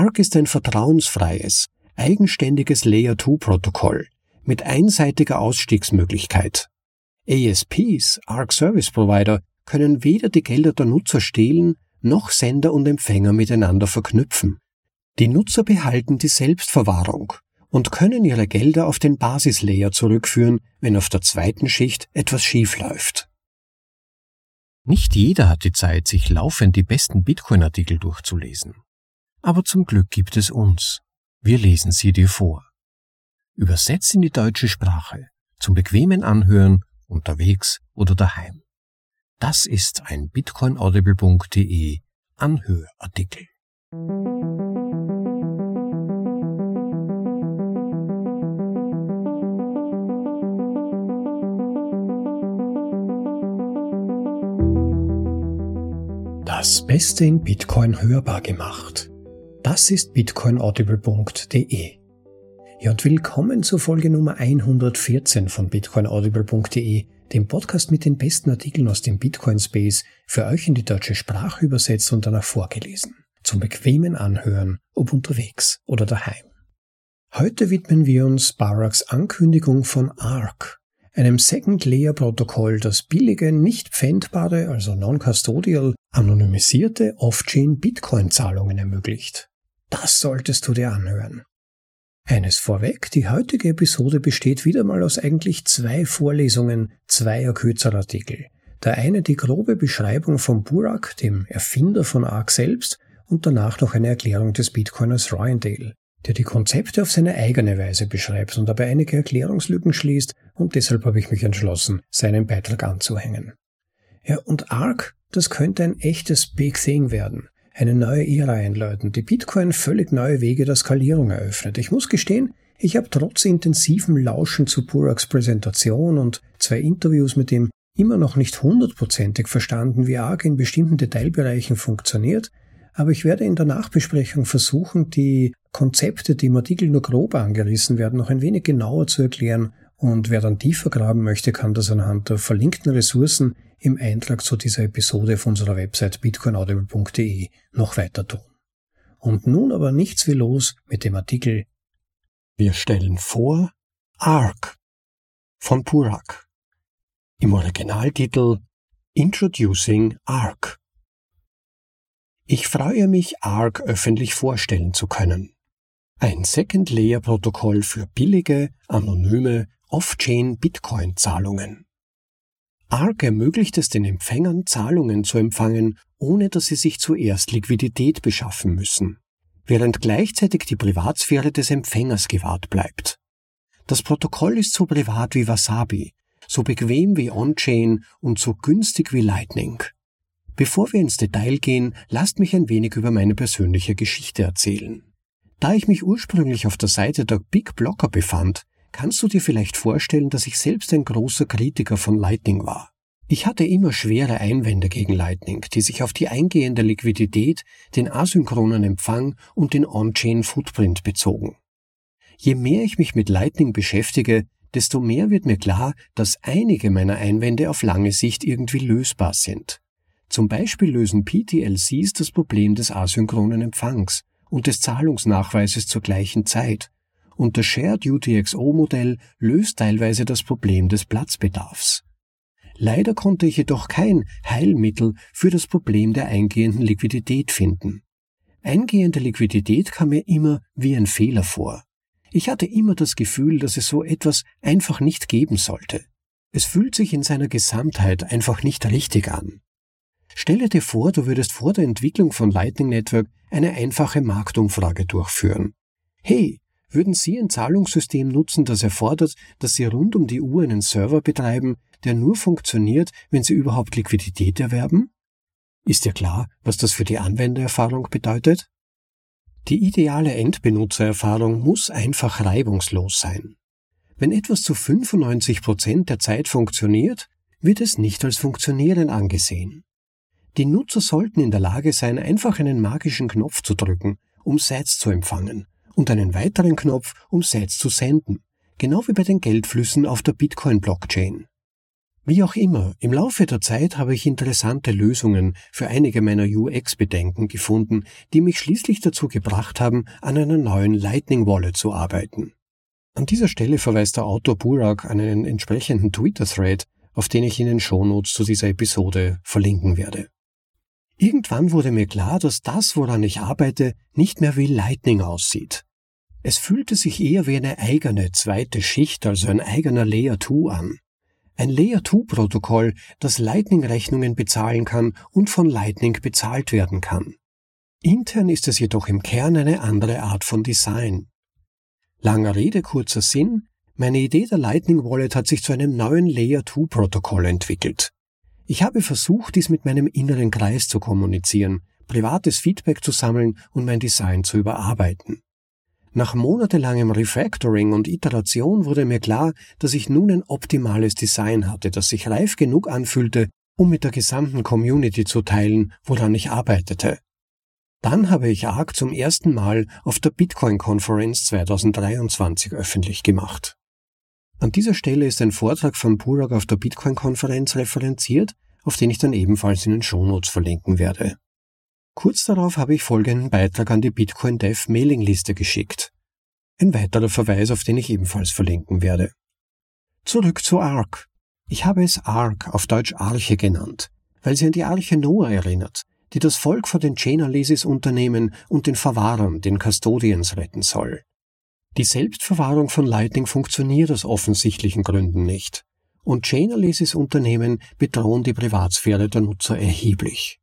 ARC ist ein vertrauensfreies, eigenständiges Layer-2-Protokoll mit einseitiger Ausstiegsmöglichkeit. ASPs, ARC Service Provider, können weder die Gelder der Nutzer stehlen, noch Sender und Empfänger miteinander verknüpfen. Die Nutzer behalten die Selbstverwahrung und können ihre Gelder auf den Basislayer zurückführen, wenn auf der zweiten Schicht etwas schief läuft. Nicht jeder hat die Zeit, sich laufend die besten Bitcoin-Artikel durchzulesen. Aber zum Glück gibt es uns. Wir lesen sie dir vor. Übersetzt in die deutsche Sprache, zum bequemen Anhören, unterwegs oder daheim. Das ist ein bitcoinaudible.de Anhörartikel. Das Beste in Bitcoin hörbar gemacht. Das ist bitcoinaudible.de. Ja, und willkommen zur Folge Nummer 114 von bitcoinaudible.de, dem Podcast mit den besten Artikeln aus dem Bitcoin Space, für euch in die deutsche Sprache übersetzt und danach vorgelesen. Zum bequemen Anhören, ob unterwegs oder daheim. Heute widmen wir uns Baracks Ankündigung von ARC, einem Second-Layer-Protokoll, das billige, nicht pfändbare, also non-custodial, anonymisierte Off-Chain Bitcoin-Zahlungen ermöglicht. Das solltest du dir anhören. Eines vorweg, die heutige Episode besteht wieder mal aus eigentlich zwei Vorlesungen zweier Kürzerartikel. Der eine die grobe Beschreibung von Burak, dem Erfinder von ARC selbst, und danach noch eine Erklärung des Bitcoiners Royandale der die Konzepte auf seine eigene Weise beschreibt und dabei einige Erklärungslücken schließt und deshalb habe ich mich entschlossen, seinen Beitrag anzuhängen. Ja, und ARC, das könnte ein echtes Big Thing werden, eine neue Ära einläuten, die Bitcoin völlig neue Wege der Skalierung eröffnet. Ich muss gestehen, ich habe trotz intensivem Lauschen zu Buraks Präsentation und zwei Interviews mit ihm immer noch nicht hundertprozentig verstanden, wie ARC in bestimmten Detailbereichen funktioniert, aber ich werde in der Nachbesprechung versuchen, die Konzepte, die im Artikel nur grob angerissen werden, noch ein wenig genauer zu erklären. Und wer dann tiefer graben möchte, kann das anhand der verlinkten Ressourcen im Eintrag zu dieser Episode auf unserer Website bitcoinaudible.de noch weiter tun. Und nun aber nichts wie los mit dem Artikel Wir stellen vor ARC von Purak. Im Originaltitel Introducing ARC. Ich freue mich, ARC öffentlich vorstellen zu können. Ein Second-Layer-Protokoll für billige, anonyme, Off-Chain Bitcoin-Zahlungen. ARC ermöglicht es den Empfängern, Zahlungen zu empfangen, ohne dass sie sich zuerst Liquidität beschaffen müssen, während gleichzeitig die Privatsphäre des Empfängers gewahrt bleibt. Das Protokoll ist so privat wie Wasabi, so bequem wie On-Chain und so günstig wie Lightning. Bevor wir ins Detail gehen, lasst mich ein wenig über meine persönliche Geschichte erzählen. Da ich mich ursprünglich auf der Seite der Big Blocker befand, kannst du dir vielleicht vorstellen, dass ich selbst ein großer Kritiker von Lightning war. Ich hatte immer schwere Einwände gegen Lightning, die sich auf die eingehende Liquidität, den asynchronen Empfang und den On-Chain Footprint bezogen. Je mehr ich mich mit Lightning beschäftige, desto mehr wird mir klar, dass einige meiner Einwände auf lange Sicht irgendwie lösbar sind. Zum Beispiel lösen PTLCs das Problem des asynchronen Empfangs und des Zahlungsnachweises zur gleichen Zeit. Und das Shared UTXO-Modell löst teilweise das Problem des Platzbedarfs. Leider konnte ich jedoch kein Heilmittel für das Problem der eingehenden Liquidität finden. Eingehende Liquidität kam mir immer wie ein Fehler vor. Ich hatte immer das Gefühl, dass es so etwas einfach nicht geben sollte. Es fühlt sich in seiner Gesamtheit einfach nicht richtig an. Stelle dir vor, du würdest vor der Entwicklung von Lightning Network eine einfache Marktumfrage durchführen. Hey, würden Sie ein Zahlungssystem nutzen, das erfordert, dass Sie rund um die Uhr einen Server betreiben, der nur funktioniert, wenn Sie überhaupt Liquidität erwerben? Ist dir klar, was das für die Anwendererfahrung bedeutet? Die ideale Endbenutzererfahrung muss einfach reibungslos sein. Wenn etwas zu 95 Prozent der Zeit funktioniert, wird es nicht als funktionieren angesehen. Die Nutzer sollten in der Lage sein, einfach einen magischen Knopf zu drücken, um Sets zu empfangen, und einen weiteren Knopf, um Sets zu senden, genau wie bei den Geldflüssen auf der Bitcoin-Blockchain. Wie auch immer, im Laufe der Zeit habe ich interessante Lösungen für einige meiner UX-Bedenken gefunden, die mich schließlich dazu gebracht haben, an einer neuen Lightning Wallet zu arbeiten. An dieser Stelle verweist der Autor Burak an einen entsprechenden Twitter-Thread, auf den ich in den Shownotes zu dieser Episode verlinken werde. Irgendwann wurde mir klar, dass das, woran ich arbeite, nicht mehr wie Lightning aussieht. Es fühlte sich eher wie eine eigene zweite Schicht, also ein eigener Layer 2 an. Ein Layer 2 Protokoll, das Lightning Rechnungen bezahlen kann und von Lightning bezahlt werden kann. Intern ist es jedoch im Kern eine andere Art von Design. Langer Rede, kurzer Sinn, meine Idee der Lightning Wallet hat sich zu einem neuen Layer 2 Protokoll entwickelt. Ich habe versucht, dies mit meinem inneren Kreis zu kommunizieren, privates Feedback zu sammeln und mein Design zu überarbeiten. Nach monatelangem Refactoring und Iteration wurde mir klar, dass ich nun ein optimales Design hatte, das sich reif genug anfühlte, um mit der gesamten Community zu teilen, woran ich arbeitete. Dann habe ich ARC zum ersten Mal auf der Bitcoin Conference 2023 öffentlich gemacht. An dieser Stelle ist ein Vortrag von Burak auf der Bitcoin Konferenz referenziert, auf den ich dann ebenfalls in den Shownotes verlinken werde. Kurz darauf habe ich folgenden Beitrag an die Bitcoin Dev Mailingliste geschickt. Ein weiterer Verweis, auf den ich ebenfalls verlinken werde. Zurück zu ARC. Ich habe es ARC auf Deutsch Arche genannt, weil sie an die Arche Noah erinnert, die das Volk vor den Chainalysis-Unternehmen und den Verwahrern, den Custodians, retten soll. Die Selbstverwahrung von Lightning funktioniert aus offensichtlichen Gründen nicht. Und Chainalysis-Unternehmen bedrohen die Privatsphäre der Nutzer erheblich.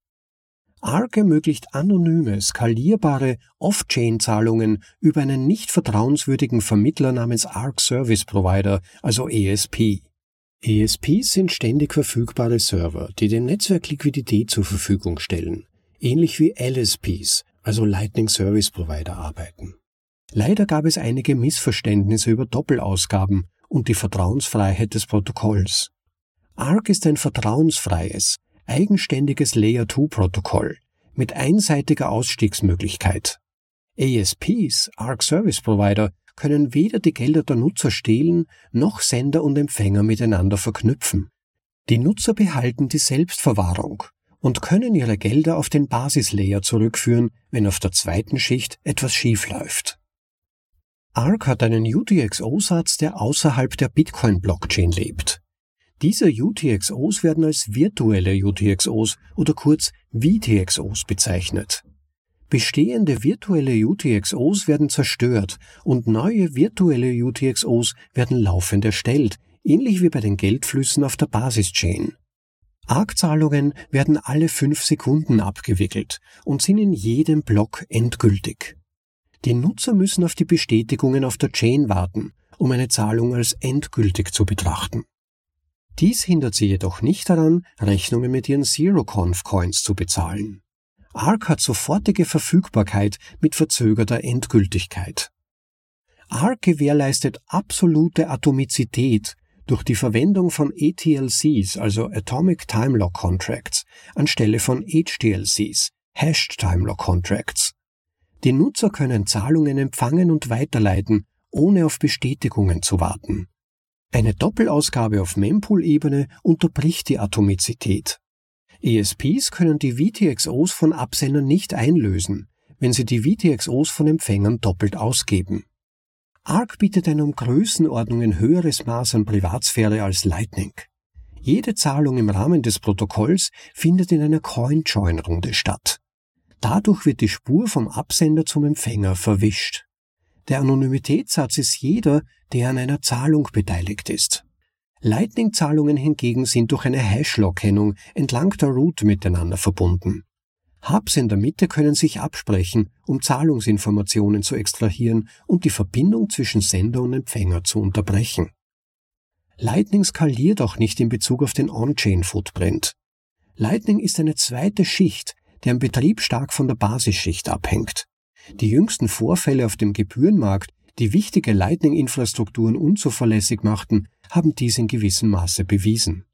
ARC ermöglicht anonyme, skalierbare Off-Chain-Zahlungen über einen nicht vertrauenswürdigen Vermittler namens ARC Service Provider, also ESP. ESPs sind ständig verfügbare Server, die dem Netzwerk Liquidität zur Verfügung stellen, ähnlich wie LSPs, also Lightning Service Provider, arbeiten. Leider gab es einige Missverständnisse über Doppelausgaben und die Vertrauensfreiheit des Protokolls. ARC ist ein vertrauensfreies, eigenständiges Layer-2-Protokoll mit einseitiger Ausstiegsmöglichkeit. ASPs, ARC Service Provider, können weder die Gelder der Nutzer stehlen, noch Sender und Empfänger miteinander verknüpfen. Die Nutzer behalten die Selbstverwahrung und können ihre Gelder auf den Basislayer zurückführen, wenn auf der zweiten Schicht etwas schief läuft. ARC hat einen UTXO-Satz, der außerhalb der Bitcoin-Blockchain lebt. Diese UTXOs werden als virtuelle UTXOs oder kurz VTXOs bezeichnet. Bestehende virtuelle UTXOs werden zerstört und neue virtuelle UTXOs werden laufend erstellt, ähnlich wie bei den Geldflüssen auf der Basischain. ARC-Zahlungen werden alle fünf Sekunden abgewickelt und sind in jedem Block endgültig. Die Nutzer müssen auf die Bestätigungen auf der Chain warten, um eine Zahlung als endgültig zu betrachten. Dies hindert sie jedoch nicht daran, Rechnungen mit ihren Zero-Conf-Coins zu bezahlen. ARC hat sofortige Verfügbarkeit mit verzögerter Endgültigkeit. ARC gewährleistet absolute Atomizität durch die Verwendung von ATLCs, also Atomic Time Lock Contracts, anstelle von HTLCs, Hashed Time Lock Contracts. Die Nutzer können Zahlungen empfangen und weiterleiten, ohne auf Bestätigungen zu warten. Eine Doppelausgabe auf Mempool-Ebene unterbricht die Atomizität. ESPs können die VTXOs von Absendern nicht einlösen, wenn sie die VTXOs von Empfängern doppelt ausgeben. ARC bietet ein um Größenordnungen höheres Maß an Privatsphäre als Lightning. Jede Zahlung im Rahmen des Protokolls findet in einer Coin-Join-Runde statt. Dadurch wird die Spur vom Absender zum Empfänger verwischt. Der Anonymitätssatz ist jeder, der an einer Zahlung beteiligt ist. Lightning-Zahlungen hingegen sind durch eine Hash-Lock-Kennung entlang der Route miteinander verbunden. Hubs in der Mitte können sich absprechen, um Zahlungsinformationen zu extrahieren und die Verbindung zwischen Sender und Empfänger zu unterbrechen. Lightning skaliert auch nicht in Bezug auf den On-Chain-Footprint. Lightning ist eine zweite Schicht, deren Betrieb stark von der Basisschicht abhängt. Die jüngsten Vorfälle auf dem Gebührenmarkt, die wichtige Lightning-Infrastrukturen unzuverlässig machten, haben dies in gewissem Maße bewiesen.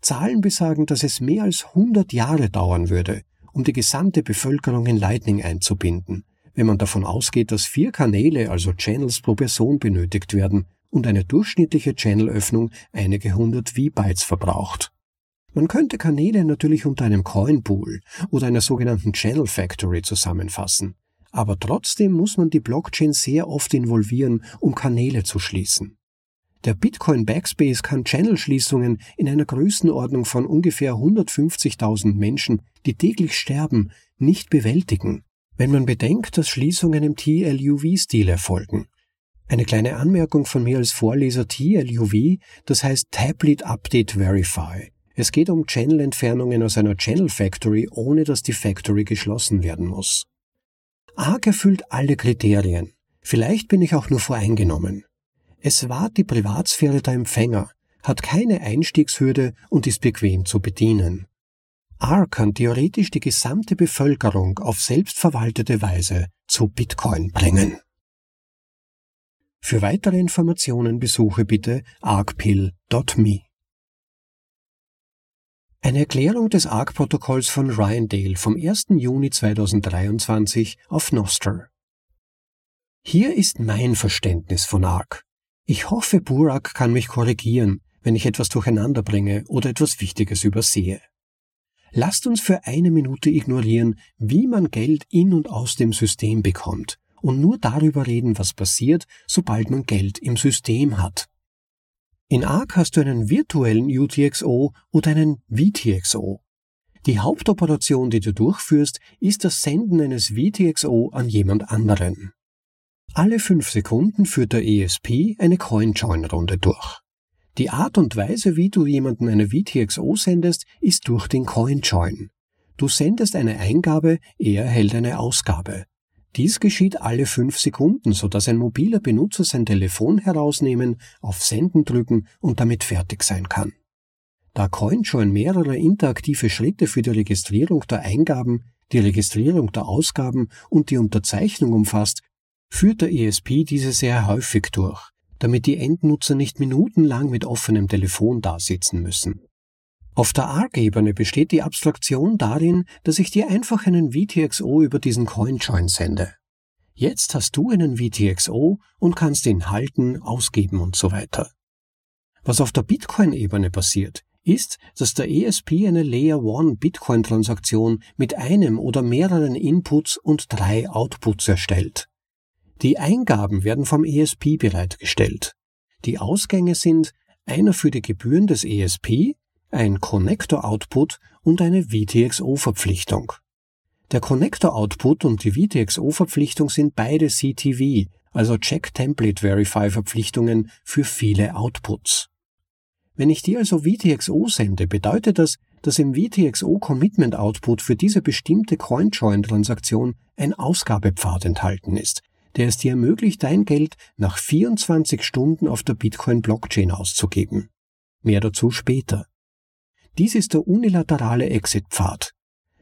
Zahlen besagen, dass es mehr als 100 Jahre dauern würde, um die gesamte Bevölkerung in Lightning einzubinden, wenn man davon ausgeht, dass vier Kanäle, also Channels pro Person benötigt werden, und eine durchschnittliche Channelöffnung einige hundert V-Bytes verbraucht. Man könnte Kanäle natürlich unter einem Coinpool oder einer sogenannten Channel Factory zusammenfassen, aber trotzdem muss man die Blockchain sehr oft involvieren, um Kanäle zu schließen. Der Bitcoin Backspace kann Channel-Schließungen in einer Größenordnung von ungefähr 150.000 Menschen, die täglich sterben, nicht bewältigen, wenn man bedenkt, dass Schließungen im TLUV-Stil erfolgen. Eine kleine Anmerkung von mir als Vorleser TLUV, das heißt Tablet Update Verify. Es geht um Channel-Entfernungen aus einer Channel Factory, ohne dass die Factory geschlossen werden muss. ARC erfüllt alle Kriterien. Vielleicht bin ich auch nur voreingenommen. Es wahrt die Privatsphäre der Empfänger, hat keine Einstiegshürde und ist bequem zu bedienen. ARC kann theoretisch die gesamte Bevölkerung auf selbstverwaltete Weise zu Bitcoin bringen. Für weitere Informationen besuche bitte arcpill.me. Eine Erklärung des ARC-Protokolls von Ryan Dale vom 1. Juni 2023 auf Nostr. Hier ist mein Verständnis von ARC. Ich hoffe, Burak kann mich korrigieren, wenn ich etwas durcheinander bringe oder etwas Wichtiges übersehe. Lasst uns für eine Minute ignorieren, wie man Geld in und aus dem System bekommt und nur darüber reden, was passiert, sobald man Geld im System hat. In ARC hast du einen virtuellen UTXO oder einen VTXO. Die Hauptoperation, die du durchführst, ist das Senden eines VTXO an jemand anderen. Alle fünf Sekunden führt der ESP eine CoinJoin-Runde durch. Die Art und Weise, wie du jemanden eine VTXO sendest, ist durch den CoinJoin. Du sendest eine Eingabe, er erhält eine Ausgabe. Dies geschieht alle fünf Sekunden, sodass ein mobiler Benutzer sein Telefon herausnehmen, auf Senden drücken und damit fertig sein kann. Da CoinJoin mehrere interaktive Schritte für die Registrierung der Eingaben, die Registrierung der Ausgaben und die Unterzeichnung umfasst, führt der ESP diese sehr häufig durch, damit die Endnutzer nicht minutenlang mit offenem Telefon dasitzen müssen. Auf der ARC-Ebene besteht die Abstraktion darin, dass ich dir einfach einen VTXO über diesen CoinJoin sende. Jetzt hast du einen VTXO und kannst ihn halten, ausgeben und so weiter. Was auf der Bitcoin-Ebene passiert, ist, dass der ESP eine Layer 1 Bitcoin-Transaktion mit einem oder mehreren Inputs und drei Outputs erstellt. Die Eingaben werden vom ESP bereitgestellt. Die Ausgänge sind einer für die Gebühren des ESP, ein Connector-Output und eine VTXO-Verpflichtung. Der Connector-Output und die VTXO-Verpflichtung sind beide CTV, also Check Template Verify Verpflichtungen für viele Outputs. Wenn ich dir also VTXO sende, bedeutet das, dass im VTXO Commitment Output für diese bestimmte CoinJoin-Transaktion ein Ausgabepfad enthalten ist, der es dir ermöglicht, dein Geld nach 24 Stunden auf der Bitcoin-Blockchain auszugeben. Mehr dazu später. Dies ist der unilaterale Exit-Pfad.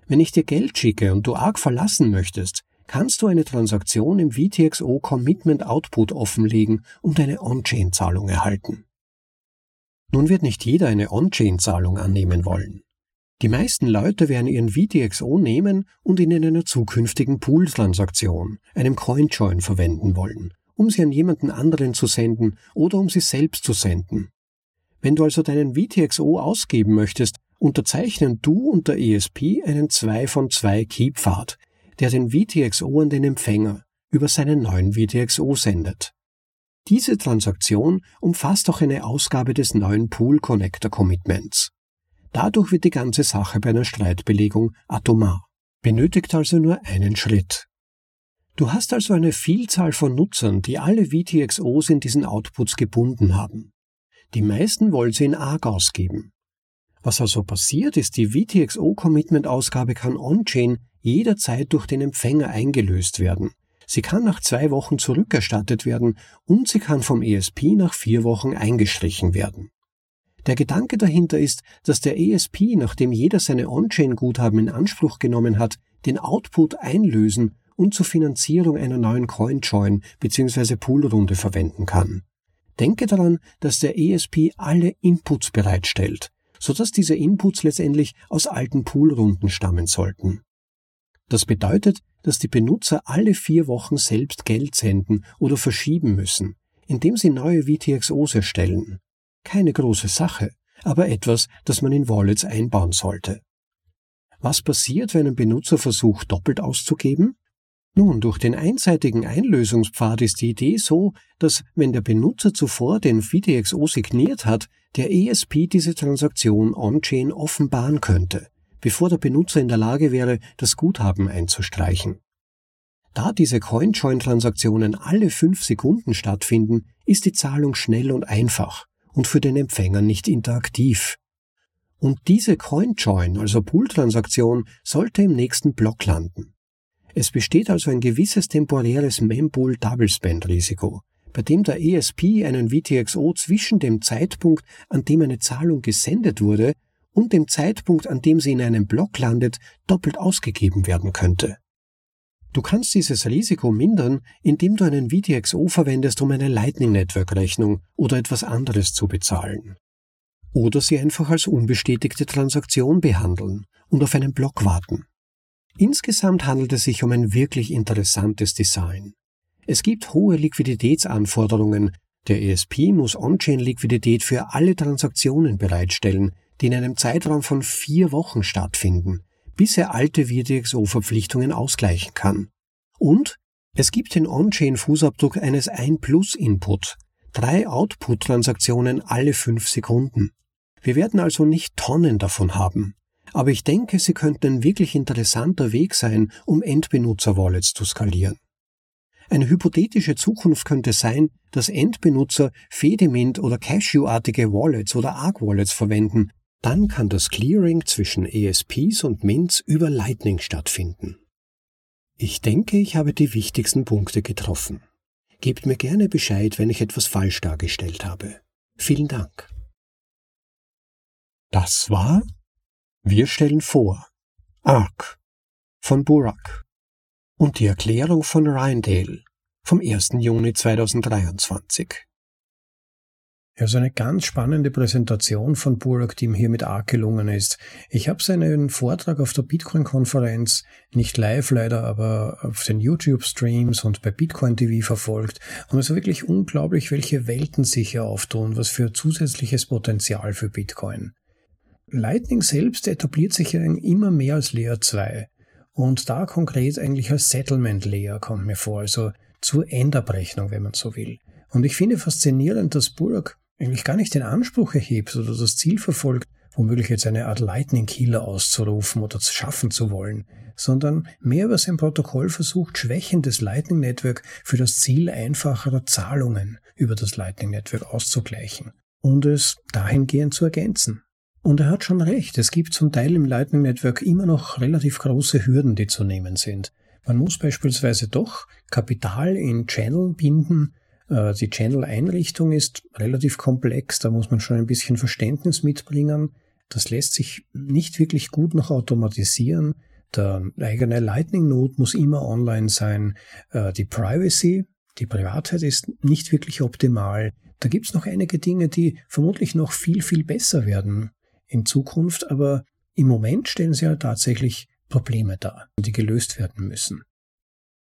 Wenn ich dir Geld schicke und du ARC verlassen möchtest, kannst du eine Transaktion im VTXO Commitment Output offenlegen und eine On-Chain-Zahlung erhalten. Nun wird nicht jeder eine On-Chain-Zahlung annehmen wollen. Die meisten Leute werden ihren VTXO nehmen und ihn in einer zukünftigen Pool-Transaktion, einem CoinJoin, verwenden wollen, um sie an jemanden anderen zu senden oder um sie selbst zu senden. Wenn du also deinen VTXO ausgeben möchtest, unterzeichnen du und der ESP einen 2 von 2 Key-Pfad, der den VTXO an den Empfänger über seinen neuen VTXO sendet. Diese Transaktion umfasst auch eine Ausgabe des neuen Pool Connector Commitments. Dadurch wird die ganze Sache bei einer Streitbelegung atomar, benötigt also nur einen Schritt. Du hast also eine Vielzahl von Nutzern, die alle VTXOs in diesen Outputs gebunden haben. Die meisten wollen sie in ARC ausgeben. Was also passiert ist, die VTXO-Commitment-Ausgabe kann on-chain jederzeit durch den Empfänger eingelöst werden. Sie kann nach zwei Wochen zurückerstattet werden und sie kann vom ESP nach vier Wochen eingestrichen werden. Der Gedanke dahinter ist, dass der ESP, nachdem jeder seine On-Chain-Guthaben in Anspruch genommen hat, den Output einlösen und zur Finanzierung einer neuen Coin-Join bzw. Poolrunde verwenden kann. Denke daran, dass der ESP alle Inputs bereitstellt, sodass diese Inputs letztendlich aus alten Poolrunden stammen sollten. Das bedeutet, dass die Benutzer alle vier Wochen selbst Geld senden oder verschieben müssen, indem sie neue VTXOs erstellen. Keine große Sache, aber etwas, das man in Wallets einbauen sollte. Was passiert, wenn ein Benutzer versucht, doppelt auszugeben? Nun, durch den einseitigen Einlösungspfad ist die Idee so, dass wenn der Benutzer zuvor den VTXO signiert hat, der ESP diese Transaktion on-chain offenbaren könnte, bevor der Benutzer in der Lage wäre, das Guthaben einzustreichen. Da diese CoinJoin-Transaktionen alle fünf Sekunden stattfinden, ist die Zahlung schnell und einfach und für den Empfänger nicht interaktiv. Und diese CoinJoin, also Pool-Transaktion, sollte im nächsten Block landen. Es besteht also ein gewisses temporäres Mempool Double Spend Risiko, bei dem der ESP einen VTXO zwischen dem Zeitpunkt, an dem eine Zahlung gesendet wurde, und dem Zeitpunkt, an dem sie in einem Block landet, doppelt ausgegeben werden könnte. Du kannst dieses Risiko mindern, indem du einen VTXO verwendest, um eine Lightning Network Rechnung oder etwas anderes zu bezahlen. Oder sie einfach als unbestätigte Transaktion behandeln und auf einen Block warten. Insgesamt handelt es sich um ein wirklich interessantes Design. Es gibt hohe Liquiditätsanforderungen. Der ESP muss On-Chain-Liquidität für alle Transaktionen bereitstellen, die in einem Zeitraum von vier Wochen stattfinden, bis er alte WDXO-Verpflichtungen ausgleichen kann. Und es gibt den On-Chain-Fußabdruck eines 1-Plus-Input, drei Output-Transaktionen alle fünf Sekunden. Wir werden also nicht Tonnen davon haben. Aber ich denke, sie könnten ein wirklich interessanter Weg sein, um Endbenutzer-Wallets zu skalieren. Eine hypothetische Zukunft könnte sein, dass Endbenutzer Fedimint oder Cashew-artige Wallets oder Arc-Wallets verwenden, dann kann das Clearing zwischen ESPs und Mints über Lightning stattfinden. Ich denke, ich habe die wichtigsten Punkte getroffen. Gebt mir gerne Bescheid, wenn ich etwas falsch dargestellt habe. Vielen Dank. Das war Wir stellen vor Arc von Burak und die Erklärung von Rindale vom 1. Juni 2023. Ja, so eine ganz spannende Präsentation von Burak, die ihm hier mit Arc gelungen ist. Ich habe seinen Vortrag auf der Bitcoin-Konferenz nicht live leider, aber auf den YouTube-Streams und bei Bitcoin TV verfolgt. Und es ist wirklich unglaublich, welche Welten sich hier auftun, was für zusätzliches Potenzial für Bitcoin. Lightning selbst etabliert sich ja immer mehr als Layer 2. Und da konkret eigentlich als Settlement Layer kommt mir vor, also zur Endabrechnung, wenn man so will. Und ich finde faszinierend, dass Burak eigentlich gar nicht den Anspruch erhebt oder das Ziel verfolgt, womöglich jetzt eine Art Lightning Killer auszurufen oder zu schaffen zu wollen, sondern mehr über sein Protokoll versucht, Schwächen des Lightning Network für das Ziel einfacherer Zahlungen über das Lightning Network auszugleichen und es dahingehend zu ergänzen. Und er hat schon recht, es gibt zum Teil im Lightning Network immer noch relativ große Hürden, die zu nehmen sind. Man muss beispielsweise doch Kapital in Channel binden, äh, die Channel-Einrichtung ist relativ komplex, da muss man schon ein bisschen Verständnis mitbringen. Das lässt sich nicht wirklich gut noch automatisieren. Der eigene Lightning-Node muss immer online sein. Äh, die Privacy, die Privatheit ist nicht wirklich optimal. Da gibt es noch einige Dinge, die vermutlich noch viel, viel besser werden in Zukunft, aber im Moment stellen sie ja tatsächlich Probleme dar, die gelöst werden müssen.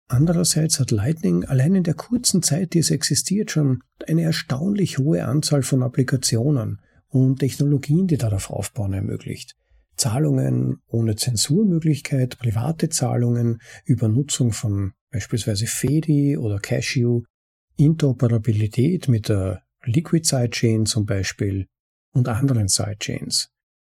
Andererseits hat Lightning allein in der kurzen Zeit, die es existiert, schon eine erstaunlich hohe Anzahl von Applikationen und Technologien, die darauf aufbauen, ermöglicht. Zahlungen ohne Zensurmöglichkeit, private Zahlungen über Nutzung von beispielsweise Fedi oder Cashew, Interoperabilität mit der Liquid Sidechain zum Beispiel und anderen Sidechains.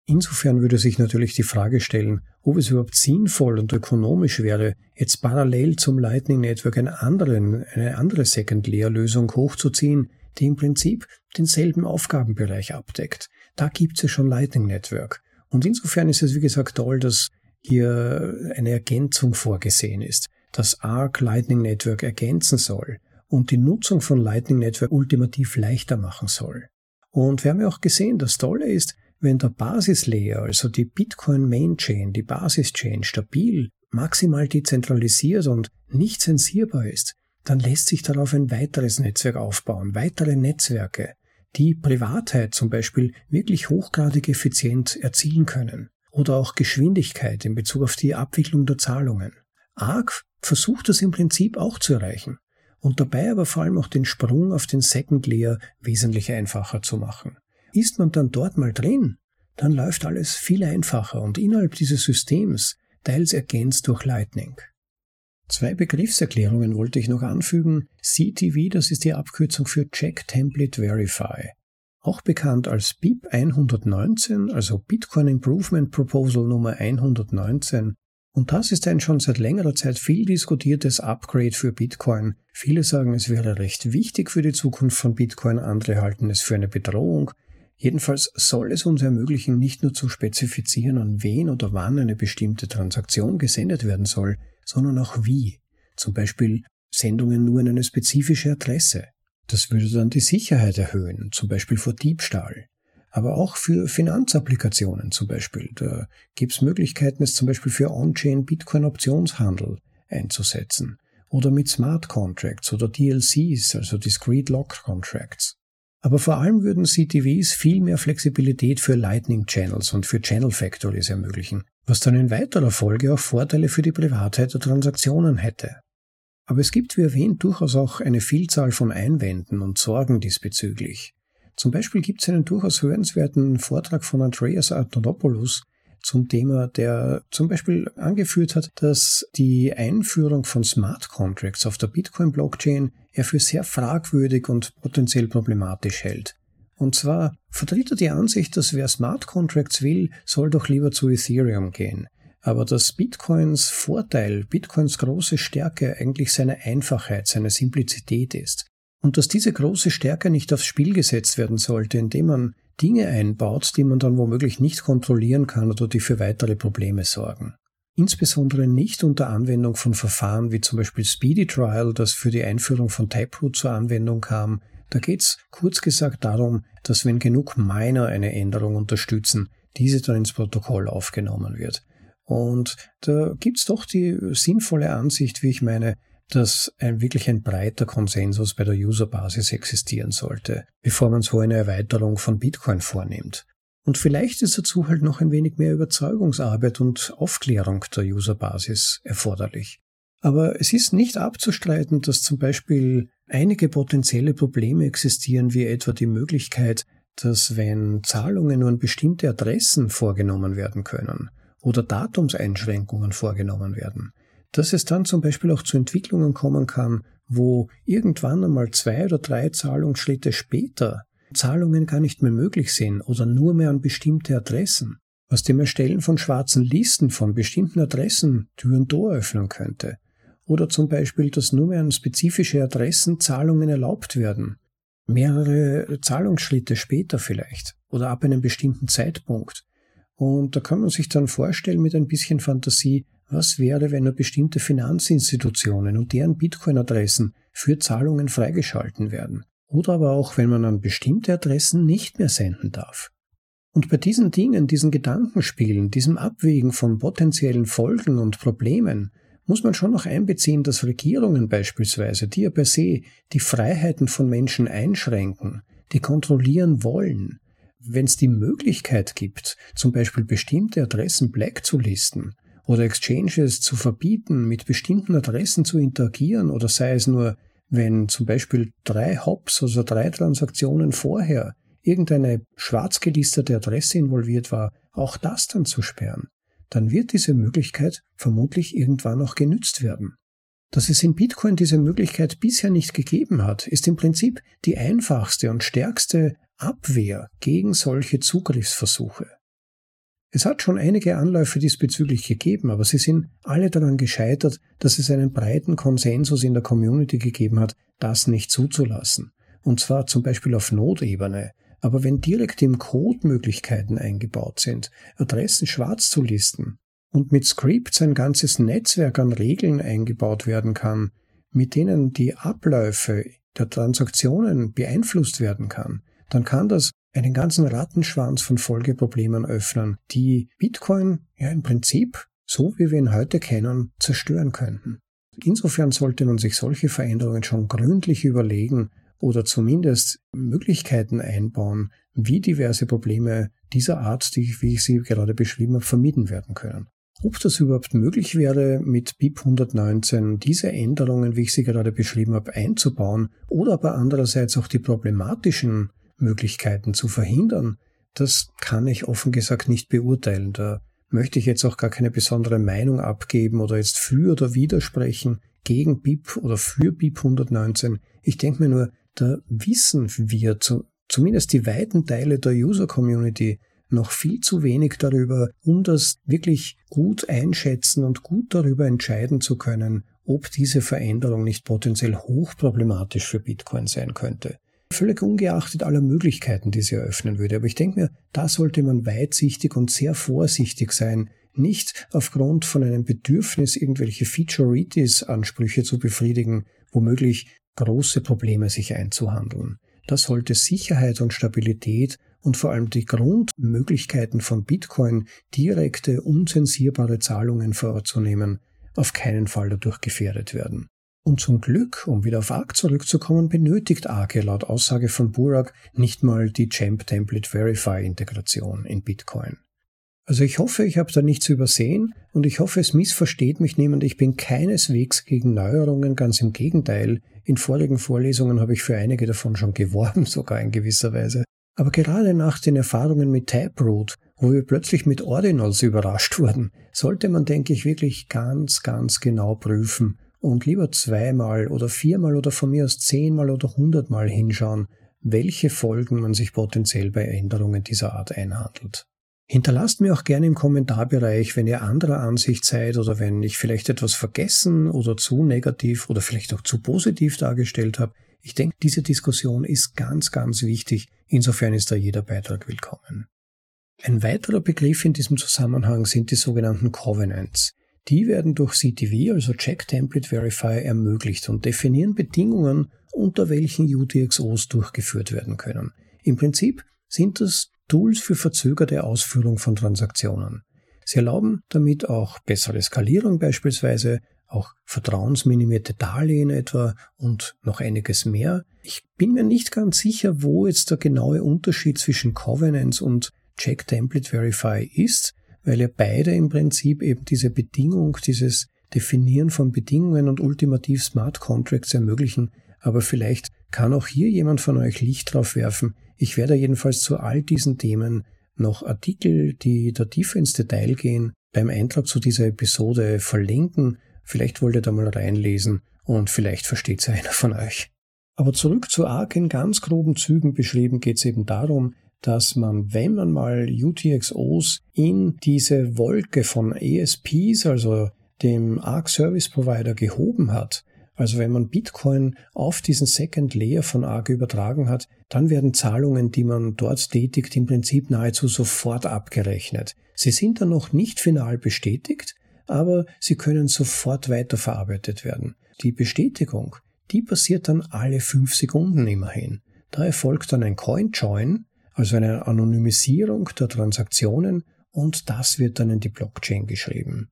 Insofern würde sich natürlich die Frage stellen, ob es überhaupt sinnvoll und ökonomisch wäre, jetzt parallel zum Lightning Network eine, anderen, eine andere Second-Layer-Lösung hochzuziehen, die im Prinzip denselben Aufgabenbereich abdeckt. Da gibt es schon Lightning Network. Und insofern ist es, wie gesagt, toll, dass hier eine Ergänzung vorgesehen ist, dass Arc Lightning Network ergänzen soll und die Nutzung von Lightning Network ultimativ leichter machen soll. Und wir haben ja auch gesehen, das Tolle ist, wenn der Basislayer, also die Bitcoin Main Chain, die Basischain stabil, maximal dezentralisiert und nicht zensierbar ist, dann lässt sich darauf ein weiteres Netzwerk aufbauen, weitere Netzwerke, die Privatheit zum Beispiel wirklich hochgradig effizient erzielen können oder auch Geschwindigkeit in Bezug auf die Abwicklung der Zahlungen. ARC versucht das im Prinzip auch zu erreichen. Und dabei aber vor allem auch den Sprung auf den Second Layer wesentlich einfacher zu machen. Ist man dann dort mal drin, dann läuft alles viel einfacher und innerhalb dieses Systems teils ergänzt durch Lightning. Zwei Begriffserklärungen wollte ich noch anfügen. CTV, das ist die Abkürzung für Check Template Verify. Auch bekannt als BIP 119, also Bitcoin Improvement Proposal Nummer 119. Und das ist ein schon seit längerer Zeit viel diskutiertes Upgrade für Bitcoin. Viele sagen, es wäre recht wichtig für die Zukunft von Bitcoin, andere halten es für eine Bedrohung. Jedenfalls soll es uns ermöglichen, nicht nur zu spezifizieren, an wen oder wann eine bestimmte Transaktion gesendet werden soll, sondern auch wie. Zum Beispiel Sendungen nur an eine spezifische Adresse. Das würde dann die Sicherheit erhöhen, zum Beispiel vor Diebstahl. Aber auch für Finanzapplikationen zum Beispiel. Da gibt es Möglichkeiten, es zum Beispiel für On-Chain Bitcoin-Optionshandel einzusetzen. Oder mit Smart Contracts oder DLCs, also Discrete Lock Contracts. Aber vor allem würden CTVs viel mehr Flexibilität für Lightning Channels und für Channel Factories ermöglichen, was dann in weiterer Folge auch Vorteile für die Privatheit der Transaktionen hätte. Aber es gibt, wie erwähnt, durchaus auch eine Vielzahl von Einwänden und Sorgen diesbezüglich. Zum Beispiel gibt es einen durchaus hörenswerten Vortrag von Andreas Antonopoulos zum Thema, der zum Beispiel angeführt hat, dass die Einführung von Smart Contracts auf der Bitcoin-Blockchain er für sehr fragwürdig und potenziell problematisch hält. Und zwar vertritt er die Ansicht, dass wer Smart Contracts will, soll doch lieber zu Ethereum gehen. Aber dass Bitcoins Vorteil, Bitcoins große Stärke eigentlich seine Einfachheit, seine Simplizität ist. Und dass diese große Stärke nicht aufs Spiel gesetzt werden sollte, indem man Dinge einbaut, die man dann womöglich nicht kontrollieren kann oder die für weitere Probleme sorgen. Insbesondere nicht unter Anwendung von Verfahren wie zum Beispiel Speedy Trial, das für die Einführung von Taproot zur Anwendung kam, da geht es kurz gesagt darum, dass wenn genug Miner eine Änderung unterstützen, diese dann ins Protokoll aufgenommen wird. Und da gibt's doch die sinnvolle Ansicht, wie ich meine, dass ein wirklich ein breiter Konsensus bei der Userbasis existieren sollte, bevor man so eine Erweiterung von Bitcoin vornimmt. Und vielleicht ist dazu halt noch ein wenig mehr Überzeugungsarbeit und Aufklärung der Userbasis erforderlich. Aber es ist nicht abzustreiten, dass zum Beispiel einige potenzielle Probleme existieren, wie etwa die Möglichkeit, dass wenn Zahlungen nur an bestimmte Adressen vorgenommen werden können oder Datumseinschränkungen vorgenommen werden, dass es dann zum Beispiel auch zu Entwicklungen kommen kann, wo irgendwann einmal zwei oder drei Zahlungsschritte später Zahlungen gar nicht mehr möglich sind oder nur mehr an bestimmte Adressen, was dem Erstellen von schwarzen Listen von bestimmten Adressen Tür und Tor öffnen könnte oder zum Beispiel, dass nur mehr an spezifische Adressen Zahlungen erlaubt werden. Mehrere Zahlungsschritte später vielleicht oder ab einem bestimmten Zeitpunkt. Und da kann man sich dann vorstellen mit ein bisschen Fantasie, was wäre, wenn nur bestimmte Finanzinstitutionen und deren Bitcoin-Adressen für Zahlungen freigeschalten werden. Oder aber auch, wenn man an bestimmte Adressen nicht mehr senden darf. Und bei diesen Dingen, diesen Gedankenspielen, diesem Abwägen von potenziellen Folgen und Problemen, muss man schon noch einbeziehen, dass Regierungen beispielsweise, die ja per se die Freiheiten von Menschen einschränken, die kontrollieren wollen, wenn es die Möglichkeit gibt, zum Beispiel bestimmte Adressen black zu listen oder Exchanges zu verbieten, mit bestimmten Adressen zu interagieren oder sei es nur, wenn zum Beispiel drei Hops, also drei Transaktionen vorher irgendeine schwarz gelistete Adresse involviert war, auch das dann zu sperren dann wird diese Möglichkeit vermutlich irgendwann auch genützt werden. Dass es in Bitcoin diese Möglichkeit bisher nicht gegeben hat, ist im Prinzip die einfachste und stärkste Abwehr gegen solche Zugriffsversuche. Es hat schon einige Anläufe diesbezüglich gegeben, aber sie sind alle daran gescheitert, dass es einen breiten Konsensus in der Community gegeben hat, das nicht zuzulassen. Und zwar zum Beispiel auf Notebene, aber wenn direkt im Code Möglichkeiten eingebaut sind, Adressen schwarz zu listen und mit Scripts ein ganzes Netzwerk an Regeln eingebaut werden kann, mit denen die Abläufe der Transaktionen beeinflusst werden kann, dann kann das einen ganzen Rattenschwanz von Folgeproblemen öffnen, die Bitcoin ja im Prinzip, so wie wir ihn heute kennen, zerstören könnten. Insofern sollte man sich solche Veränderungen schon gründlich überlegen oder zumindest Möglichkeiten einbauen, wie diverse Probleme dieser Art, die wie ich sie gerade beschrieben habe, vermieden werden können. ob das überhaupt möglich wäre, mit BIP 119 diese Änderungen, wie ich sie gerade beschrieben habe, einzubauen oder aber andererseits auch die problematischen Möglichkeiten zu verhindern, das kann ich offen gesagt nicht beurteilen. Da möchte ich jetzt auch gar keine besondere Meinung abgeben oder jetzt für oder widersprechen gegen BIP oder für BIP 119. Ich denke mir nur, da wissen wir zu, zumindest die weiten Teile der User Community noch viel zu wenig darüber, um das wirklich gut einschätzen und gut darüber entscheiden zu können, ob diese Veränderung nicht potenziell hochproblematisch für Bitcoin sein könnte. Völlig ungeachtet aller Möglichkeiten, die sie eröffnen würde. Aber ich denke mir, da sollte man weitsichtig und sehr vorsichtig sein, nicht aufgrund von einem Bedürfnis, irgendwelche Feature-Readies-Ansprüche zu befriedigen, womöglich große Probleme sich einzuhandeln. Da sollte Sicherheit und Stabilität und vor allem die Grundmöglichkeiten von Bitcoin, direkte, unzensierbare Zahlungen vorzunehmen, auf keinen Fall dadurch gefährdet werden. Und zum Glück, um wieder auf ARC zurückzukommen, benötigt ARC laut Aussage von Burak nicht mal die Champ Template Verify Integration in Bitcoin. Also ich hoffe, ich habe da nichts übersehen und ich hoffe, es missversteht mich niemand. Ich bin keineswegs gegen Neuerungen, ganz im Gegenteil. In vorigen Vorlesungen habe ich für einige davon schon geworben, sogar in gewisser Weise. Aber gerade nach den Erfahrungen mit Taproot, wo wir plötzlich mit Ordinals überrascht wurden, sollte man, denke ich, wirklich ganz, ganz genau prüfen und lieber zweimal oder viermal oder von mir aus zehnmal oder hundertmal hinschauen, welche Folgen man sich potenziell bei Änderungen dieser Art einhandelt. Hinterlasst mir auch gerne im Kommentarbereich, wenn ihr anderer Ansicht seid oder wenn ich vielleicht etwas vergessen oder zu negativ oder vielleicht auch zu positiv dargestellt habe. Ich denke, diese Diskussion ist ganz, ganz wichtig. Insofern ist da jeder Beitrag willkommen. Ein weiterer Begriff in diesem Zusammenhang sind die sogenannten Covenants. Die werden durch CTV, also Check Template Verify, ermöglicht und definieren Bedingungen, unter welchen UTXOs durchgeführt werden können. Im Prinzip sind das Tools für verzögerte Ausführung von Transaktionen. Sie erlauben damit auch bessere Skalierung beispielsweise, auch vertrauensminimierte Darlehen etwa und noch einiges mehr. Ich bin mir nicht ganz sicher, wo jetzt der genaue Unterschied zwischen Covenants und Check Template Verify ist, weil ja beide im Prinzip eben diese Bedingung, dieses Definieren von Bedingungen und ultimativ Smart Contracts ermöglichen. Aber vielleicht kann auch hier jemand von euch Licht drauf werfen. Ich werde jedenfalls zu all diesen Themen noch Artikel, die da tiefer ins Detail gehen, beim Eintrag zu dieser Episode verlinken. Vielleicht wollt ihr da mal reinlesen und vielleicht versteht es einer von euch. Aber zurück zu ARC in ganz groben Zügen beschrieben geht es eben darum, dass man, wenn man mal UTXOs in diese Wolke von ESPs, also dem ARC Service Provider gehoben hat, also wenn man Bitcoin auf diesen Second Layer von ARC übertragen hat, dann werden Zahlungen, die man dort tätigt, im Prinzip nahezu sofort abgerechnet. Sie sind dann noch nicht final bestätigt, aber sie können sofort weiterverarbeitet werden. Die Bestätigung, die passiert dann alle fünf Sekunden immerhin. Da erfolgt dann ein Coin Join, also eine Anonymisierung der Transaktionen und das wird dann in die Blockchain geschrieben.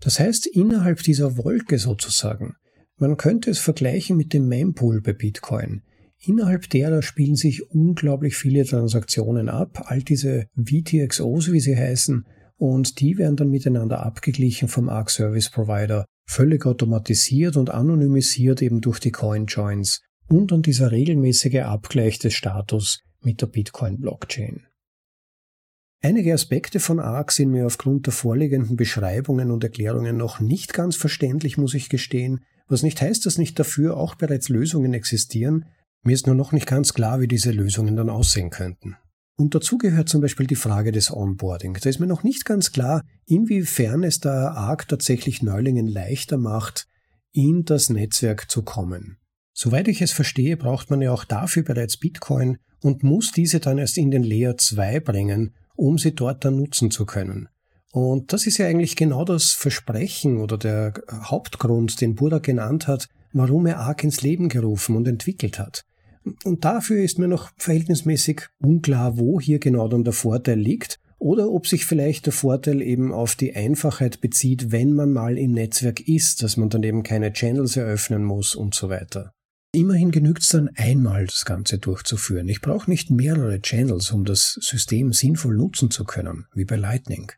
Das heißt, innerhalb dieser Wolke sozusagen, man könnte es vergleichen mit dem Mempool bei Bitcoin. Innerhalb derer spielen sich unglaublich viele Transaktionen ab, all diese VTXOs, wie sie heißen, und die werden dann miteinander abgeglichen vom ARC Service Provider, völlig automatisiert und anonymisiert eben durch die Coin Joins und dann dieser regelmäßige Abgleich des Status mit der Bitcoin-Blockchain. Einige Aspekte von ARC sind mir aufgrund der vorliegenden Beschreibungen und Erklärungen noch nicht ganz verständlich, muss ich gestehen, was nicht heißt, dass nicht dafür auch bereits Lösungen existieren. Mir ist nur noch nicht ganz klar, wie diese Lösungen dann aussehen könnten. Und dazu gehört zum Beispiel die Frage des Onboarding. Da ist mir noch nicht ganz klar, inwiefern es da ARC tatsächlich Neulingen leichter macht, in das Netzwerk zu kommen. Soweit ich es verstehe, braucht man ja auch dafür bereits Bitcoin und muss diese dann erst in den Layer 2 bringen, um sie dort dann nutzen zu können. Und das ist ja eigentlich genau das Versprechen oder der Hauptgrund, den Buddha genannt hat, warum er Ark ins Leben gerufen und entwickelt hat. Und dafür ist mir noch verhältnismäßig unklar, wo hier genau dann der Vorteil liegt oder ob sich vielleicht der Vorteil eben auf die Einfachheit bezieht, wenn man mal im Netzwerk ist, dass man dann eben keine Channels eröffnen muss und so weiter. Immerhin genügt es dann einmal, das Ganze durchzuführen. Ich brauche nicht mehrere Channels, um das System sinnvoll nutzen zu können, wie bei Lightning.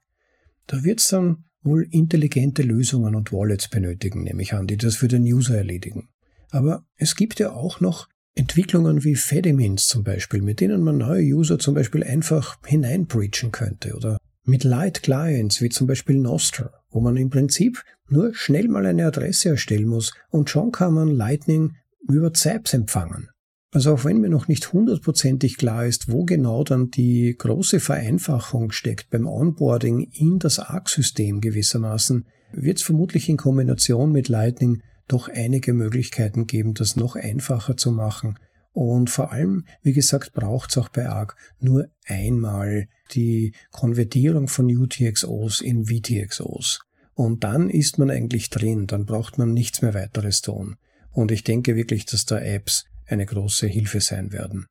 Da wird es dann wohl intelligente Lösungen und Wallets benötigen, nehme ich an, die das für den User erledigen. Aber es gibt ja auch noch Entwicklungen wie Fedimins zum Beispiel, mit denen man neue User zum Beispiel einfach hineinbreachen könnte oder mit Light Clients wie zum Beispiel Nostr, wo man im Prinzip nur schnell mal eine Adresse erstellen muss und schon kann man Lightning über Zaps empfangen. Also auch wenn mir noch nicht hundertprozentig klar ist, wo genau dann die große Vereinfachung steckt beim Onboarding in das ARC-System gewissermaßen, wird es vermutlich in Kombination mit Lightning doch einige Möglichkeiten geben, das noch einfacher zu machen. Und vor allem, wie gesagt, braucht es auch bei ARC nur einmal die Konvertierung von UTXOs in VTXOs. Und dann ist man eigentlich drin, dann braucht man nichts mehr weiteres tun. Und ich denke wirklich, dass da Apps eine große Hilfe sein werden.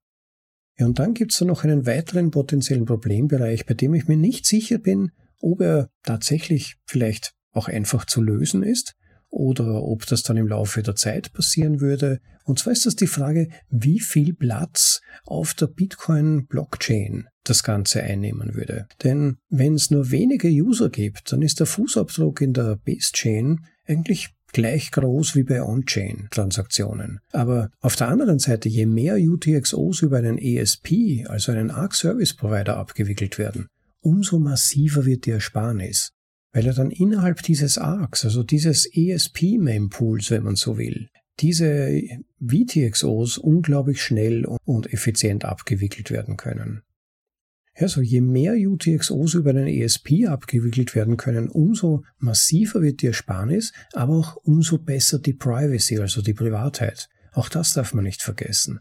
Ja, und dann gibt es da noch einen weiteren potenziellen Problembereich, bei dem ich mir nicht sicher bin, ob er tatsächlich vielleicht auch einfach zu lösen ist oder ob das dann im Laufe der Zeit passieren würde. Und zwar ist das die Frage, wie viel Platz auf der Bitcoin-Blockchain das Ganze einnehmen würde. Denn wenn es nur wenige User gibt, dann ist der Fußabdruck in der Base-Chain eigentlich gleich groß wie bei On-Chain-Transaktionen. Aber auf der anderen Seite, je mehr UTXOs über einen ESP, also einen ARC Service Provider, abgewickelt werden, umso massiver wird die Ersparnis. Weil er dann innerhalb dieses ARCs, also dieses ESP-Mempools, wenn man so will, diese VTXOs unglaublich schnell und effizient abgewickelt werden können. Also je mehr UTXOs über einen ESP abgewickelt werden können, umso massiver wird die Ersparnis, aber auch umso besser die Privacy, also die Privatheit. Auch das darf man nicht vergessen.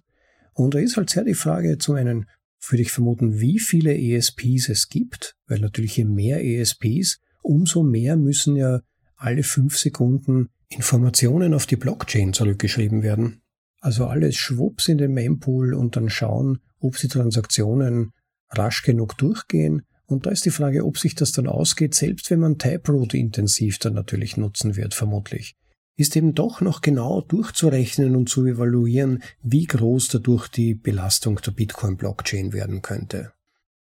Und da ist halt sehr die Frage zu einen, würde ich vermuten, wie viele ESPs es gibt, weil natürlich je mehr ESPs, umso mehr müssen ja alle fünf Sekunden Informationen auf die Blockchain zurückgeschrieben werden. Also alles schwupps in den Mempool und dann schauen, ob die Transaktionen rasch genug durchgehen. Und da ist die Frage, ob sich das dann ausgeht, selbst wenn man Taproot intensiv dann natürlich nutzen wird, vermutlich. Ist eben doch noch genau durchzurechnen und zu evaluieren, wie groß dadurch die Belastung der Bitcoin-Blockchain werden könnte.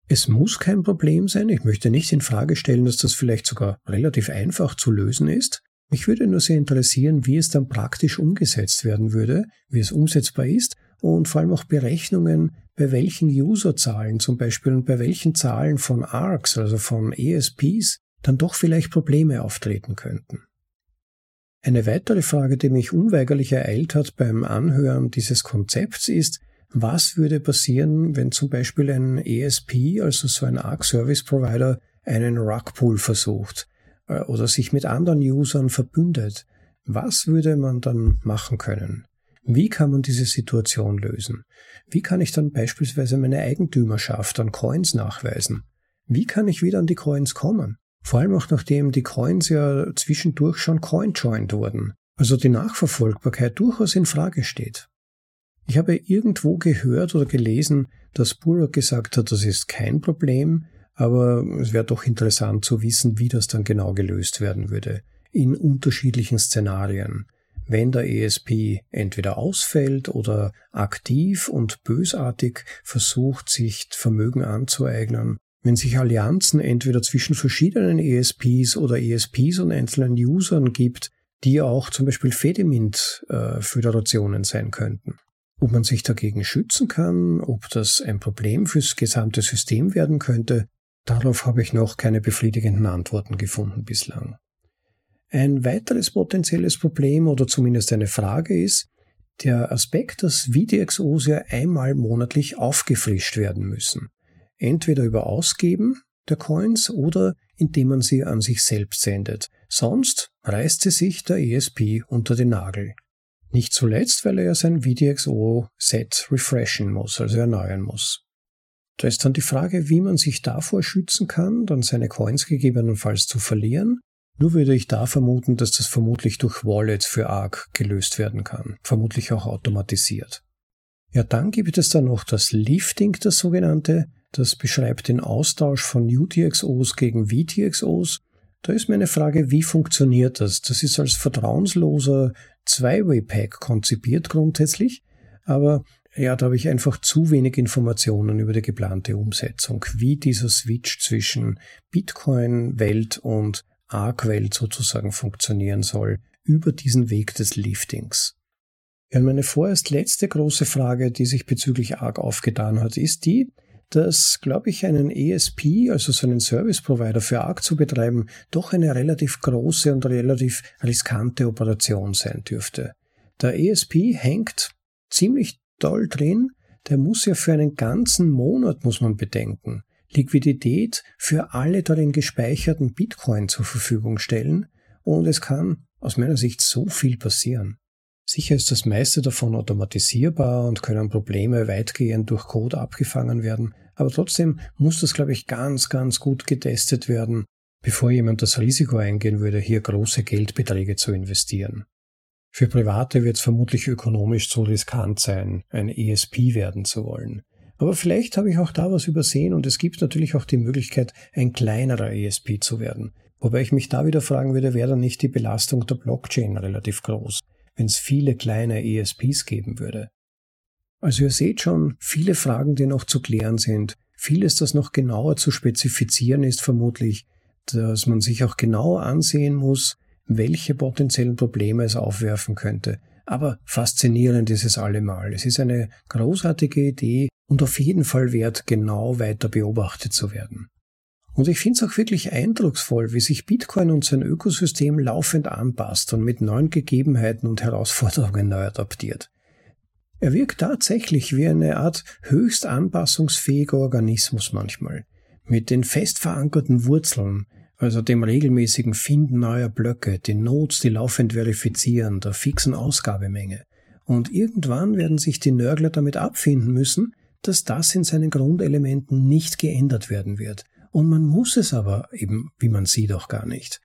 Es muss kein Problem sein. Ich möchte nicht in Frage stellen, dass das vielleicht sogar relativ einfach zu lösen ist. Mich würde nur sehr interessieren, wie es dann praktisch umgesetzt werden würde, wie es umsetzbar ist und vor allem auch Berechnungen, bei welchen Userzahlen zum Beispiel und bei welchen Zahlen von ARCs, also von ESPs, dann doch vielleicht Probleme auftreten könnten. Eine weitere Frage, die mich unweigerlich ereilt hat beim Anhören dieses Konzepts ist, was würde passieren, wenn zum Beispiel ein ESP, also so ein ARC Service Provider, einen Rugpool versucht äh, oder sich mit anderen Usern verbündet? Was würde man dann machen können? Wie kann man diese Situation lösen? Wie kann ich dann beispielsweise meine Eigentümerschaft an Coins nachweisen? Wie kann ich wieder an die Coins kommen? Vor allem auch nachdem die Coins ja zwischendurch schon coin-joined wurden. Also die Nachverfolgbarkeit durchaus in Frage steht. Ich habe irgendwo gehört oder gelesen, dass Burrock gesagt hat, das ist kein Problem, aber es wäre doch interessant zu wissen, wie das dann genau gelöst werden würde. In unterschiedlichen Szenarien wenn der ESP entweder ausfällt oder aktiv und bösartig versucht, sich Vermögen anzueignen, wenn sich Allianzen entweder zwischen verschiedenen ESPs oder ESPs und einzelnen Usern gibt, die auch zum Beispiel Fedimint-Föderationen sein könnten. Ob man sich dagegen schützen kann, ob das ein Problem fürs gesamte System werden könnte, darauf habe ich noch keine befriedigenden Antworten gefunden bislang. Ein weiteres potenzielles Problem oder zumindest eine Frage ist, der Aspekt, dass VDXOs ja einmal monatlich aufgefrischt werden müssen. Entweder über Ausgeben der Coins oder indem man sie an sich selbst sendet. Sonst reißt sie sich der ESP unter den Nagel. Nicht zuletzt, weil er ja sein VDXO-Set refreshen muss, also erneuern muss. Da ist dann die Frage, wie man sich davor schützen kann, dann seine Coins gegebenenfalls zu verlieren nur würde ich da vermuten, dass das vermutlich durch Wallets für ARC gelöst werden kann, vermutlich auch automatisiert. Ja, dann gibt es dann noch das Lifting, das sogenannte. Das beschreibt den Austausch von UTXOs gegen VTXOs. Da ist meine Frage, wie funktioniert das? Das ist als vertrauensloser Zwei-Way-Pack konzipiert grundsätzlich, aber ja, da habe ich einfach zu wenig Informationen über die geplante Umsetzung, wie dieser Switch zwischen Bitcoin-Welt und Arc-Welt sozusagen funktionieren soll, über diesen Weg des Liftings. Ja, meine vorerst letzte große Frage, die sich bezüglich Arc aufgetan hat, ist die, dass, glaube ich, einen ESP, also so einen Service Provider für Arc zu betreiben, doch eine relativ große und relativ riskante Operation sein dürfte. Der ESP hängt ziemlich doll drin, der muss ja für einen ganzen Monat, muss man bedenken, Liquidität für alle darin gespeicherten Bitcoin zur Verfügung stellen und es kann aus meiner Sicht so viel passieren. Sicher ist das meiste davon automatisierbar und können Probleme weitgehend durch Code abgefangen werden, aber trotzdem muss das, glaube ich, ganz, ganz gut getestet werden, bevor jemand das Risiko eingehen würde, hier große Geldbeträge zu investieren. Für Private wird es vermutlich ökonomisch zu riskant sein, ein ESP werden zu wollen. Aber vielleicht habe ich auch da was übersehen und es gibt natürlich auch die Möglichkeit, ein kleinerer ESP zu werden. Wobei ich mich da wieder fragen würde, wäre dann nicht die Belastung der Blockchain relativ groß? wenn es viele kleine ESPs geben würde. Also ihr seht schon viele Fragen, die noch zu klären sind. Vieles, das noch genauer zu spezifizieren ist, vermutlich, dass man sich auch genau ansehen muss, welche potenziellen Probleme es aufwerfen könnte. Aber faszinierend ist es allemal. Es ist eine großartige Idee und auf jeden Fall wert, genau weiter beobachtet zu werden. Und ich finde es auch wirklich eindrucksvoll, wie sich Bitcoin und sein Ökosystem laufend anpasst und mit neuen Gegebenheiten und Herausforderungen neu adaptiert. Er wirkt tatsächlich wie eine Art höchst anpassungsfähiger Organismus manchmal, mit den fest verankerten Wurzeln, also dem regelmäßigen Finden neuer Blöcke, den Nodes, die laufend verifizieren, der fixen Ausgabemenge. Und irgendwann werden sich die Nörgler damit abfinden müssen, dass das in seinen Grundelementen nicht geändert werden wird und man muss es aber eben, wie man sieht, auch gar nicht.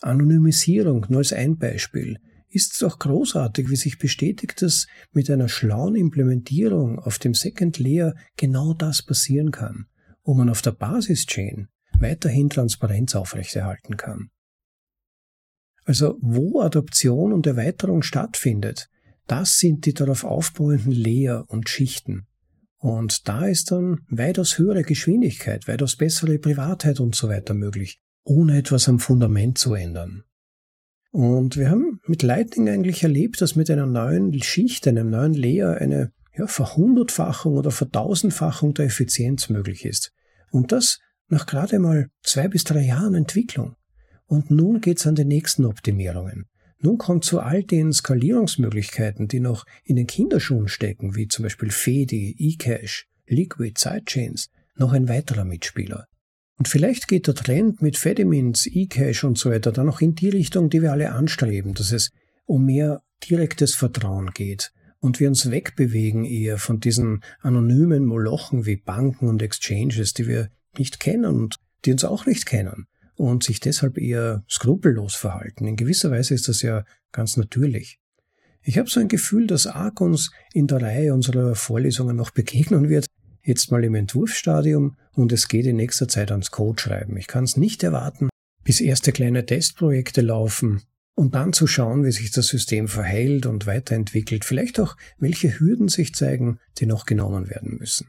Anonymisierung, nur als ein Beispiel, ist doch großartig, wie sich bestätigt, dass mit einer schlauen Implementierung auf dem Second Layer genau das passieren kann, wo man auf der Basis-Chain weiterhin Transparenz aufrechterhalten kann. Also wo Adoption und Erweiterung stattfindet, das sind die darauf aufbauenden Layer und Schichten. Und da ist dann weitaus höhere Geschwindigkeit, weitaus bessere Privatheit und so weiter möglich, ohne etwas am Fundament zu ändern. Und wir haben mit Lightning eigentlich erlebt, dass mit einer neuen Schicht, einem neuen Layer eine ja, Verhundertfachung oder Vertausendfachung der Effizienz möglich ist. Und das nach gerade mal zwei bis drei Jahren Entwicklung. Und nun geht's an die nächsten Optimierungen. Nun kommt zu all den Skalierungsmöglichkeiten, die noch in den Kinderschuhen stecken, wie zum Beispiel Fedi, eCash, Liquid, Sidechains, noch ein weiterer Mitspieler. Und vielleicht geht der Trend mit Fedimins, eCash und so weiter dann noch in die Richtung, die wir alle anstreben, dass es um mehr direktes Vertrauen geht und wir uns wegbewegen eher von diesen anonymen Molochen wie Banken und Exchanges, die wir nicht kennen und die uns auch nicht kennen und sich deshalb eher skrupellos verhalten. In gewisser Weise ist das ja ganz natürlich. Ich habe so ein Gefühl, dass ARC uns in der Reihe unserer Vorlesungen noch begegnen wird, jetzt mal im Entwurfsstadium und es geht in nächster Zeit ans Codeschreiben. Ich kann es nicht erwarten, bis erste kleine Testprojekte laufen und dann zu schauen, wie sich das System verhält und weiterentwickelt, vielleicht auch welche Hürden sich zeigen, die noch genommen werden müssen.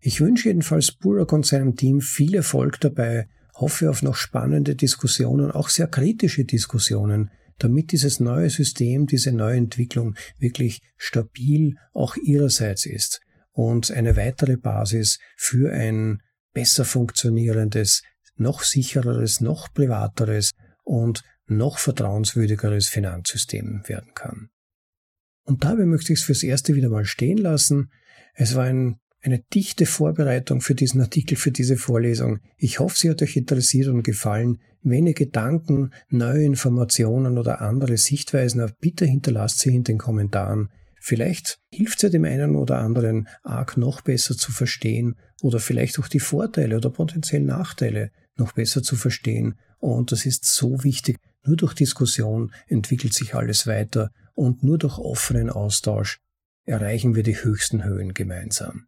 Ich wünsche jedenfalls Burak und seinem Team viel Erfolg dabei, hoffe auf noch spannende Diskussionen, auch sehr kritische Diskussionen, damit dieses neue System, diese neue Entwicklung wirklich stabil auch ihrerseits ist und eine weitere Basis für ein besser funktionierendes, noch sichereres, noch privateres und noch vertrauenswürdigeres Finanzsystem werden kann. Und dabei möchte ich es fürs Erste wieder mal stehen lassen. Es war ein eine dichte Vorbereitung für diesen Artikel, für diese Vorlesung. Ich hoffe, sie hat euch interessiert und gefallen. Wenn ihr Gedanken, neue Informationen oder andere Sichtweisen habt, bitte hinterlasst sie in den Kommentaren. Vielleicht hilft ja dem einen oder anderen arg noch besser zu verstehen oder vielleicht auch die Vorteile oder potenziellen Nachteile noch besser zu verstehen. Und das ist so wichtig. Nur durch Diskussion entwickelt sich alles weiter und nur durch offenen Austausch erreichen wir die höchsten Höhen gemeinsam.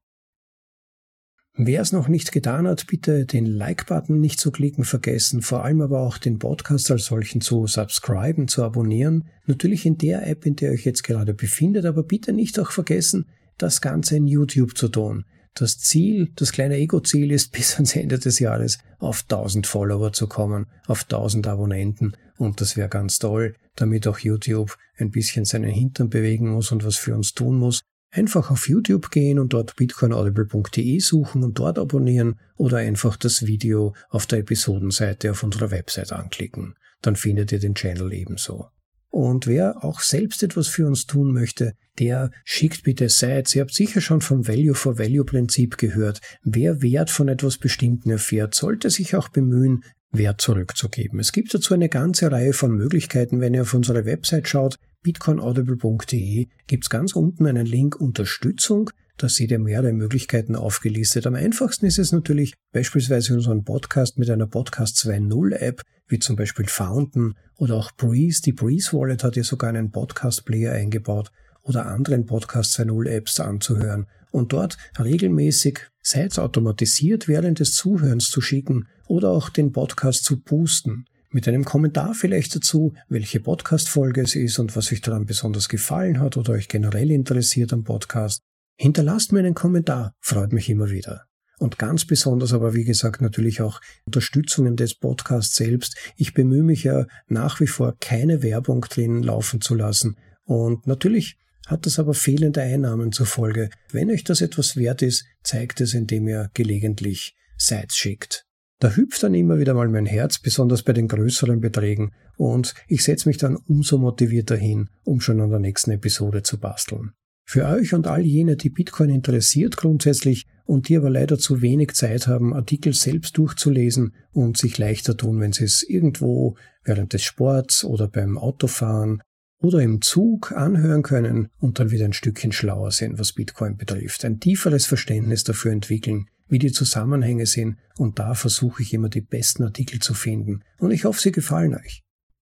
Wer es noch nicht getan hat, bitte den Like-Button nicht zu klicken vergessen, vor allem aber auch den Podcast als solchen zu subscriben, zu abonnieren. Natürlich in der App, in der ihr euch jetzt gerade befindet, aber bitte nicht auch vergessen, das Ganze in YouTube zu tun. das Ziel, das kleine Ego-Ziel ist, bis ans Ende des Jahres auf 1000 Follower zu kommen, auf 1000 Abonnenten. Und das wäre ganz toll, damit auch YouTube ein bisschen seinen Hintern bewegen muss und was für uns tun muss. Einfach auf YouTube gehen und dort bitcoinaudible.de suchen und dort abonnieren oder einfach das Video auf der Episodenseite auf unserer Website anklicken. Dann findet ihr den Channel ebenso. Und wer auch selbst etwas für uns tun möchte, der schickt bitte Sites. Ihr habt sicher schon vom Value for Value Prinzip gehört. Wer Wert von etwas Bestimmten erfährt, sollte sich auch bemühen, Wert zurückzugeben. Es gibt dazu eine ganze Reihe von Möglichkeiten. Wenn ihr auf unsere Website schaut, bitcoinaudible.de, gibt's ganz unten einen Link Unterstützung. Da seht ihr mehrere Möglichkeiten aufgelistet. Am einfachsten ist es natürlich beispielsweise unseren Podcast mit einer Podcast 2.0 App, wie zum Beispiel Fountain oder auch Breeze. Die Breeze Wallet hat ja sogar einen Podcast Player eingebaut oder anderen Podcast 2.0 Apps anzuhören und dort regelmäßig, sei es automatisiert während des Zuhörens zu schicken oder auch den Podcast zu boosten mit einem Kommentar vielleicht dazu, welche Podcast-Folge es ist und was euch daran besonders gefallen hat oder euch generell interessiert am Podcast. Hinterlasst mir einen Kommentar, freut mich immer wieder. Und ganz besonders aber, wie gesagt, natürlich auch Unterstützungen des Podcasts selbst. Ich bemühe mich ja nach wie vor, keine Werbung drin laufen zu lassen. Und natürlich hat das aber fehlende Einnahmen zur Folge. Wenn euch das etwas wert ist, zeigt es, indem ihr gelegentlich Sites schickt. Da hüpft dann immer wieder mal mein Herz, besonders bei den größeren Beträgen, und ich setze mich dann umso motivierter hin, um schon an der nächsten Episode zu basteln. Für euch und all jene, die Bitcoin interessiert grundsätzlich und die aber leider zu wenig Zeit haben, Artikel selbst durchzulesen und sich leichter tun, wenn sie es irgendwo während des Sports oder beim Autofahren oder im Zug anhören können und dann wieder ein Stückchen schlauer sind, was Bitcoin betrifft, ein tieferes Verständnis dafür entwickeln, wie die Zusammenhänge sind und da versuche ich immer die besten Artikel zu finden und ich hoffe, sie gefallen euch.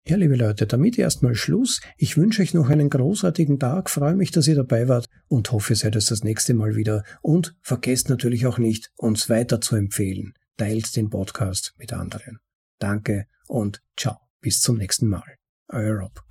Ja, liebe Leute, damit erstmal Schluss. Ich wünsche euch noch einen großartigen Tag, freue mich, dass ihr dabei wart und hoffe, ihr seid es das nächste Mal wieder. Und vergesst natürlich auch nicht, uns weiter zu empfehlen. Teilt den Podcast mit anderen. Danke und ciao. Bis zum nächsten Mal. Euer Rob.